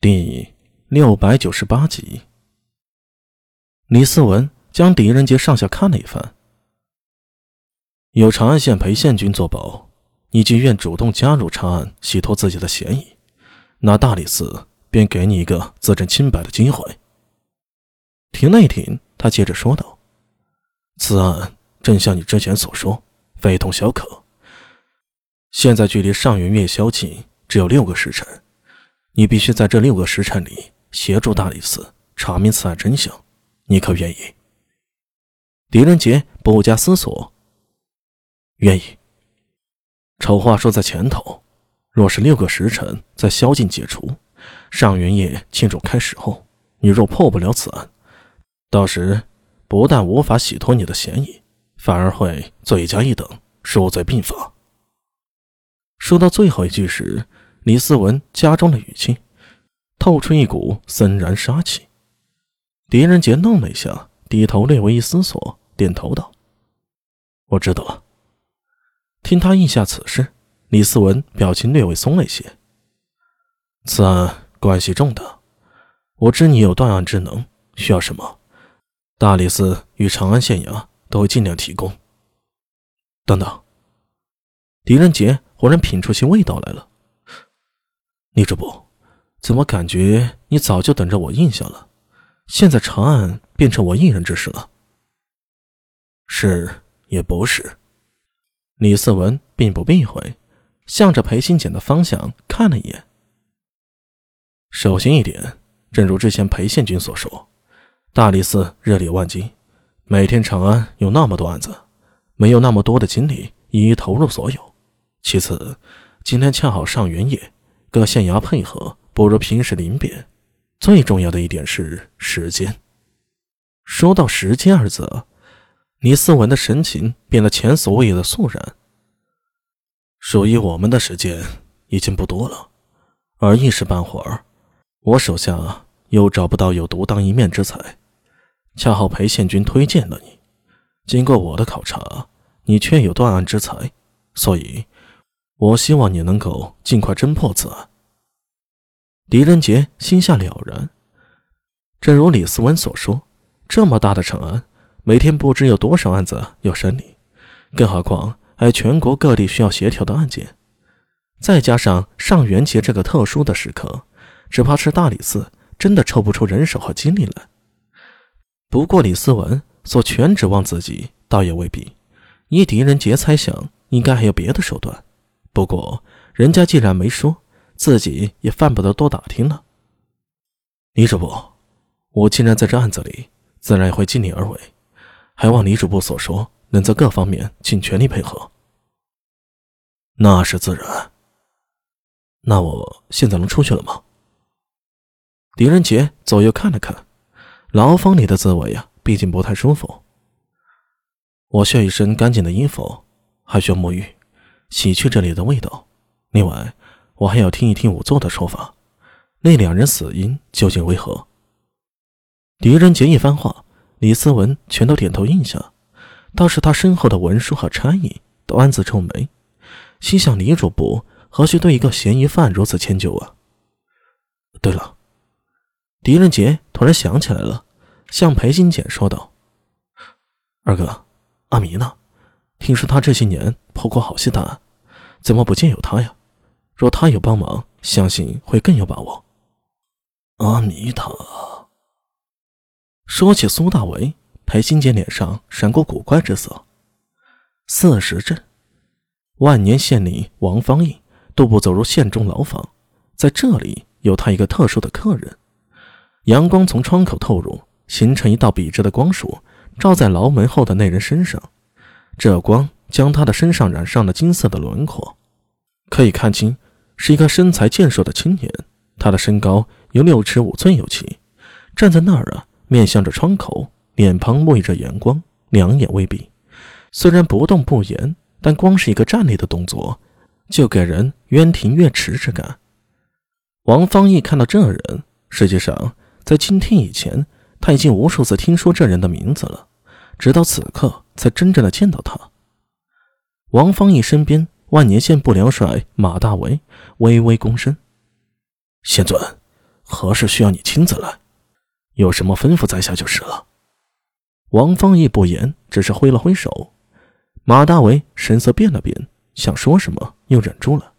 第六百九十八集，李思文将狄仁杰上下看了一番。有长安县裴县军作保，你既愿主动加入长安，洗脱自己的嫌疑，那大理寺便给你一个自证清白的机会。停了一停，他接着说道：“此案正像你之前所说，非同小可。现在距离上元月宵禁只有六个时辰。”你必须在这六个时辰里协助大理寺查明此案真相，你可愿意？狄仁杰不加思索，愿意。丑话说在前头，若是六个时辰在宵禁解除，上元夜庆祝开始后，你若破不了此案，到时不但无法洗脱你的嫌疑，反而会罪加一等，数罪并罚。说到最后一句时。李思文加重了语气，透出一股森然杀气。狄仁杰愣了一下，低头略微一思索，点头道：“我知道了。”听他应下此事，李思文表情略微松了一些。此案关系重大，我知你有断案之能，需要什么，大理寺与长安县衙都会尽量提供。等等，狄仁杰忽然品出些味道来了。李主簿，怎么感觉你早就等着我应下了？现在长安变成我一人之事了？是也不是？李思文并不避讳，向着裴新简的方向看了一眼。首先一点，正如之前裴县军所说，大理寺日理万机，每天长安有那么多案子，没有那么多的精力一一投入所有。其次，今天恰好上元夜。各县衙配合不如平时临别，最重要的一点是时间。说到“时间”二字，李思文的神情变得前所未有的肃然。属于我们的时间已经不多了，而一时半会儿，我手下又找不到有独当一面之才，恰好裴县军推荐了你。经过我的考察，你确有断案之才，所以。我希望你能够尽快侦破此案。狄仁杰心下了然，正如李思文所说，这么大的长安，每天不知有多少案子要审理，更何况还全国各地需要协调的案件，再加上上元节这个特殊的时刻，只怕是大理寺真的抽不出人手和精力来。不过李思文所全指望自己，倒也未必。依狄仁杰猜想，应该还有别的手段。不过，人家既然没说，自己也犯不得多打听了。李主簿，我既然在这案子里，自然也会尽力而为，还望李主簿所说，能在各方面尽全力配合。那是自然。那我现在能出去了吗？狄仁杰左右看了看，牢房里的滋味呀，毕竟不太舒服。我需要一身干净的衣服，还需要沐浴。洗去这里的味道。另外，我还要听一听仵作的说法，那两人死因究竟为何？狄仁杰一番话，李思文全都点头应下。倒是他身后的文书和差役都暗自皱眉，心想：李主簿何须对一个嫌疑犯如此迁就啊？对了，狄仁杰突然想起来了，向裴金简说道：“二哥，阿弥呢？”听说他这些年破过好些大案，怎么不见有他呀？若他有帮忙，相信会更有把握。阿弥陀。说起苏大为，裴新杰脸上闪过古怪之色。四十镇，万年县里王方印都不走入县中牢房，在这里有他一个特殊的客人。阳光从窗口透入，形成一道笔直的光束，照在牢门后的那人身上。这光将他的身上染上了金色的轮廓，可以看清是一个身材健硕的青年。他的身高有六尺五寸有奇，站在那儿啊，面向着窗口，脸庞沐浴着阳光，两眼微闭。虽然不动不言，但光是一个站立的动作，就给人渊庭月池之感。王方毅看到这人，实际上在今天以前，他已经无数次听说这人的名字了。直到此刻，才真正的见到他。王方毅身边，万年县不良帅马大为微微躬身：“县尊，何事需要你亲自来？有什么吩咐在下就是了。王方义不言，只是挥了挥手。马大为神色变了变，想说什么又忍住了，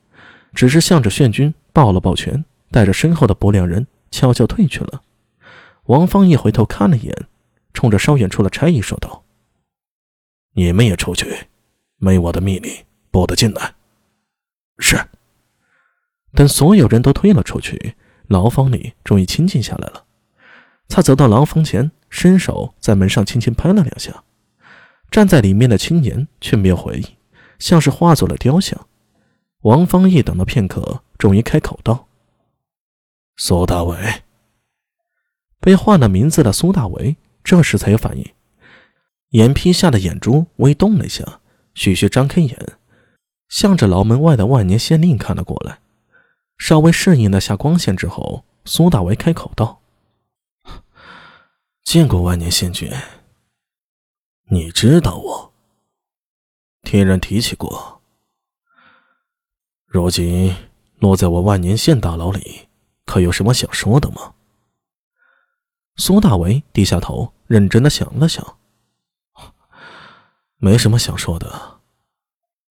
只是向着炫君抱了抱拳，带着身后的不良人悄悄退去了。王方义回头看了一眼，冲着稍远处的差役说道：“你们也出去，没我的命令不得进来。”是。等所有人都退了出去，牢房里终于清静下来了。他走到牢房前，伸手在门上轻轻拍了两下。站在里面的青年却没有回应，像是化作了雕像。王方义等了片刻，终于开口道：“苏大伟。”被换了名字的苏大伟这时才有反应，眼皮下的眼珠微动了一下，徐徐张开眼，向着牢门外的万年县令看了过来。稍微适应了下光线之后，苏大为开口道：“见过万年县君，你知道我？听人提起过。如今落在我万年县大牢里，可有什么想说的吗？”苏大为低下头，认真的想了想，没什么想说的。